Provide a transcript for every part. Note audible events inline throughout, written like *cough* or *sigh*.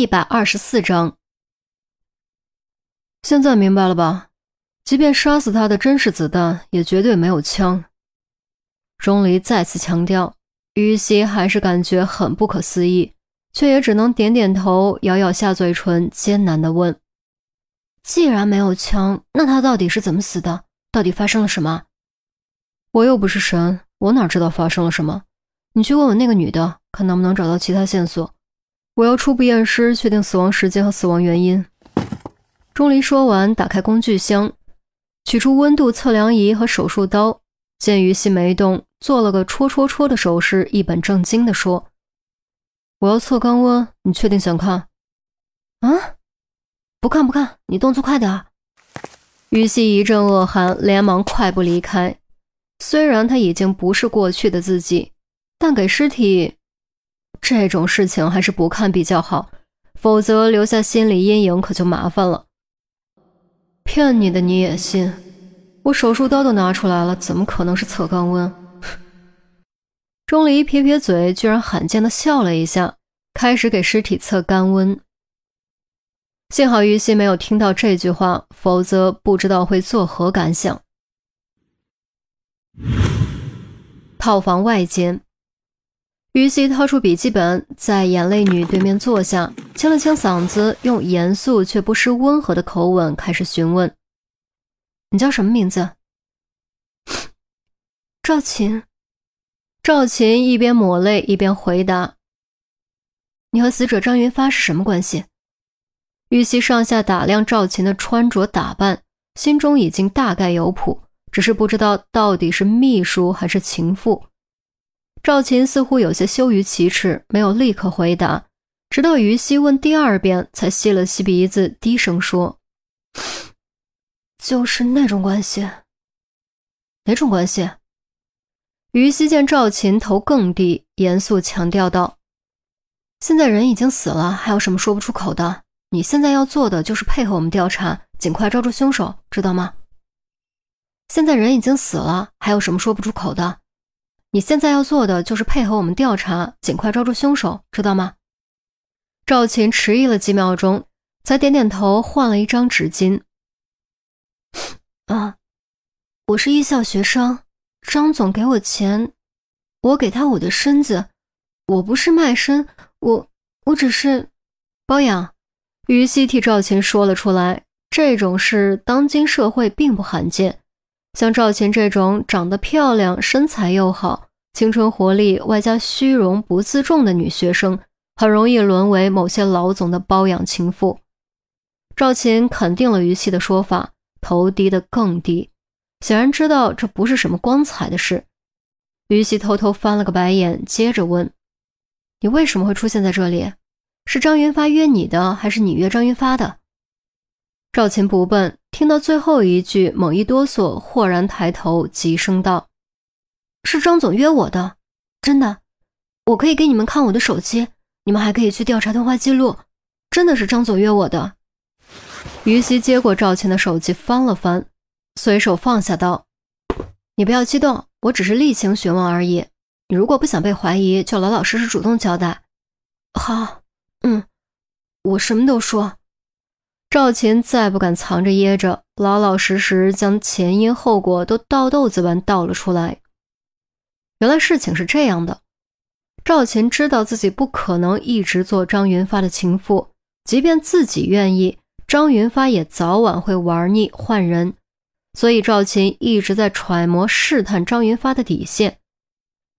一百二十四章，现在明白了吧？即便杀死他的真是子弹，也绝对没有枪。钟离再次强调，于西还是感觉很不可思议，却也只能点点头，咬咬下嘴唇，艰难地问：“既然没有枪，那他到底是怎么死的？到底发生了什么？”我又不是神，我哪知道发生了什么？你去问问那个女的，看能不能找到其他线索。我要初步验尸，确定死亡时间和死亡原因。钟离说完，打开工具箱，取出温度测量仪和手术刀。见于西没动，做了个戳戳戳的手势，一本正经地说：“我要测肛温，你确定想看？”啊，不看不看，你动作快点。于西一阵恶寒，连忙快步离开。虽然他已经不是过去的自己，但给尸体。这种事情还是不看比较好，否则留下心理阴影可就麻烦了。骗你的你也信？我手术刀都拿出来了，怎么可能是测肛温？*laughs* 钟离撇撇嘴，居然罕见的笑了一下，开始给尸体测肛温。幸好于西没有听到这句话，否则不知道会作何感想。套房外间。于西掏出笔记本，在眼泪女对面坐下，清了清嗓子，用严肃却不失温和的口吻开始询问：“你叫什么名字？” *laughs* 赵琴。赵琴一边抹泪一边回答：“你和死者张云发是什么关系？”于西上下打量赵琴的穿着打扮，心中已经大概有谱，只是不知道到底是秘书还是情妇。赵琴似乎有些羞于启齿，没有立刻回答，直到于西问第二遍，才吸了吸鼻子，低声说：“就是那种关系。哪种关系？”于西见赵琴头更低，严肃强调道：“现在人已经死了，还有什么说不出口的？你现在要做的就是配合我们调查，尽快抓住凶手，知道吗？现在人已经死了，还有什么说不出口的？”你现在要做的就是配合我们调查，尽快抓住凶手，知道吗？赵琴迟疑了几秒钟，才点点头，换了一张纸巾。*laughs* 啊，我是艺校学生，张总给我钱，我给他我的身子，我不是卖身，我我只是包养。于西替赵琴说了出来，这种事当今社会并不罕见。像赵琴这种长得漂亮、身材又好、青春活力外加虚荣不自重的女学生，很容易沦为某些老总的包养情妇。赵琴肯定了于西的说法，头低得更低，显然知道这不是什么光彩的事。于西偷偷翻了个白眼，接着问：“你为什么会出现在这里？是张云发约你的，还是你约张云发的？”赵琴不笨，听到最后一句，猛一哆嗦，豁然抬头，急声道：“是张总约我的，真的，我可以给你们看我的手机，你们还可以去调查通话记录，真的是张总约我的。”于西接过赵倩的手机，翻了翻，随手放下道：“你不要激动，我只是例行询问而已。你如果不想被怀疑，就老老实实主动交代。”“好，嗯，我什么都说。”赵琴再不敢藏着掖着，老老实实将前因后果都倒豆子般倒了出来。原来事情是这样的：赵琴知道自己不可能一直做张云发的情妇，即便自己愿意，张云发也早晚会玩腻换人。所以赵琴一直在揣摩试探张云发的底线，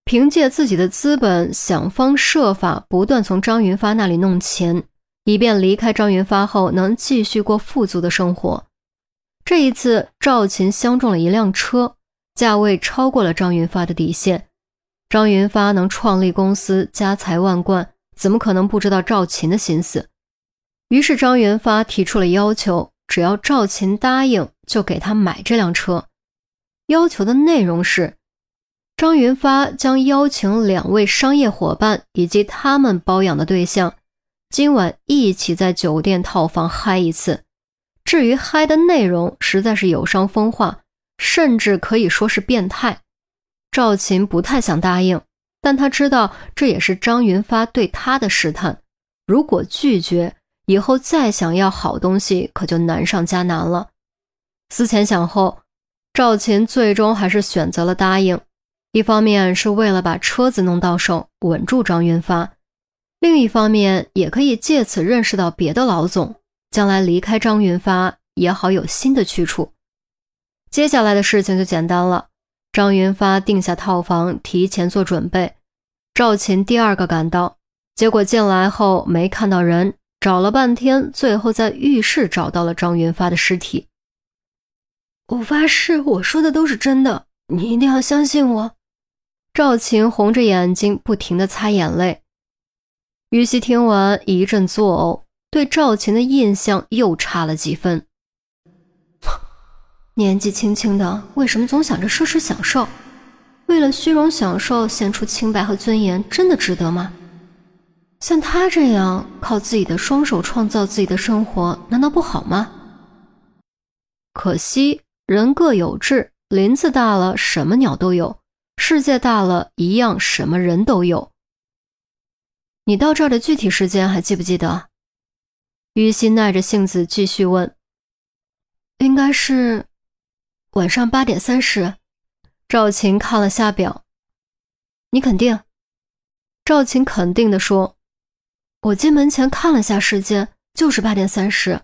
凭借自己的资本，想方设法不断从张云发那里弄钱。以便离开张云发后能继续过富足的生活。这一次，赵琴相中了一辆车，价位超过了张云发的底线。张云发能创立公司，家财万贯，怎么可能不知道赵琴的心思？于是，张云发提出了要求，只要赵琴答应，就给他买这辆车。要求的内容是，张云发将邀请两位商业伙伴以及他们包养的对象。今晚一起在酒店套房嗨一次。至于嗨的内容，实在是有伤风化，甚至可以说是变态。赵琴不太想答应，但他知道这也是张云发对他的试探。如果拒绝，以后再想要好东西可就难上加难了。思前想后，赵琴最终还是选择了答应。一方面是为了把车子弄到手，稳住张云发；另一方面也可以借此认识到别的老总，将来离开张云发也好有新的去处。接下来的事情就简单了，张云发定下套房，提前做准备。赵琴第二个赶到，结果进来后没看到人，找了半天，最后在浴室找到了张云发的尸体。我发誓，我说的都是真的，你一定要相信我。赵琴红着眼睛，不停地擦眼泪。于西听完一阵作呕，对赵琴的印象又差了几分。*laughs* 年纪轻轻的，为什么总想着奢侈享受？为了虚荣享受，献出清白和尊严，真的值得吗？像他这样靠自己的双手创造自己的生活，难道不好吗？可惜人各有志，林子大了，什么鸟都有。世界大了一样，什么人都有。你到这儿的具体时间还记不记得？于西耐着性子继续问。应该是晚上八点三十。赵琴看了下表。你肯定？赵琴肯定地说。我进门前看了下时间，就是八点三十。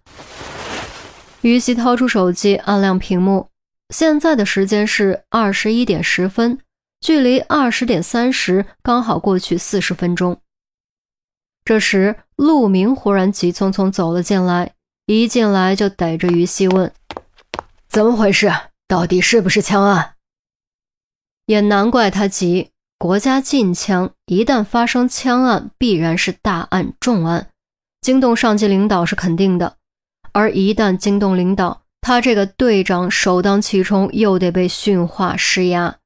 于西掏出手机，按亮屏幕，现在的时间是二十一点十分。距离二十点三十刚好过去四十分钟。这时，陆明忽然急匆匆走了进来，一进来就逮着于西问：“怎么回事？到底是不是枪案？”也难怪他急，国家禁枪，一旦发生枪案，必然是大案重案，惊动上级领导是肯定的。而一旦惊动领导，他这个队长首当其冲，又得被训话施压。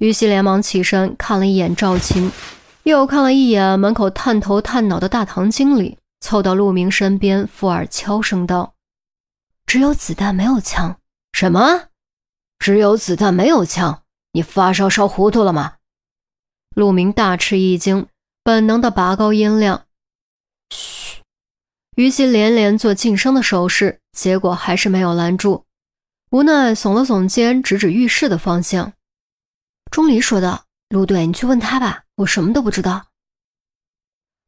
于西连忙起身，看了一眼赵琴，又看了一眼门口探头探脑的大堂经理，凑到陆明身边，附耳悄声道：“只有子弹，没有枪。”“什么？只有子弹，没有枪？你发烧烧糊涂了吗？”陆明大吃一惊，本能的拔高音量：“嘘。”于西连连做噤声的手势，结果还是没有拦住，无奈耸了耸肩，指指浴室的方向。钟离说道，陆队，你去问他吧，我什么都不知道。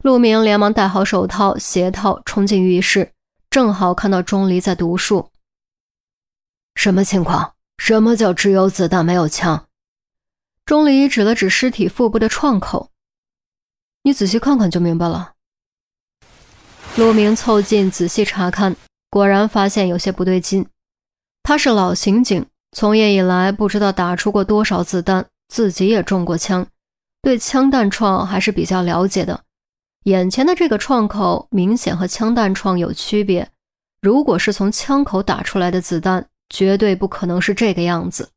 陆明连忙戴好手套、鞋套，冲进浴室，正好看到钟离在读书。什么情况？什么叫只有子弹没有枪？钟离指了指尸体腹部的创口，你仔细看看就明白了。陆明凑近仔细查看，果然发现有些不对劲。他是老刑警，从业以来不知道打出过多少子弹。自己也中过枪，对枪弹创还是比较了解的。眼前的这个创口明显和枪弹创有区别，如果是从枪口打出来的子弹，绝对不可能是这个样子。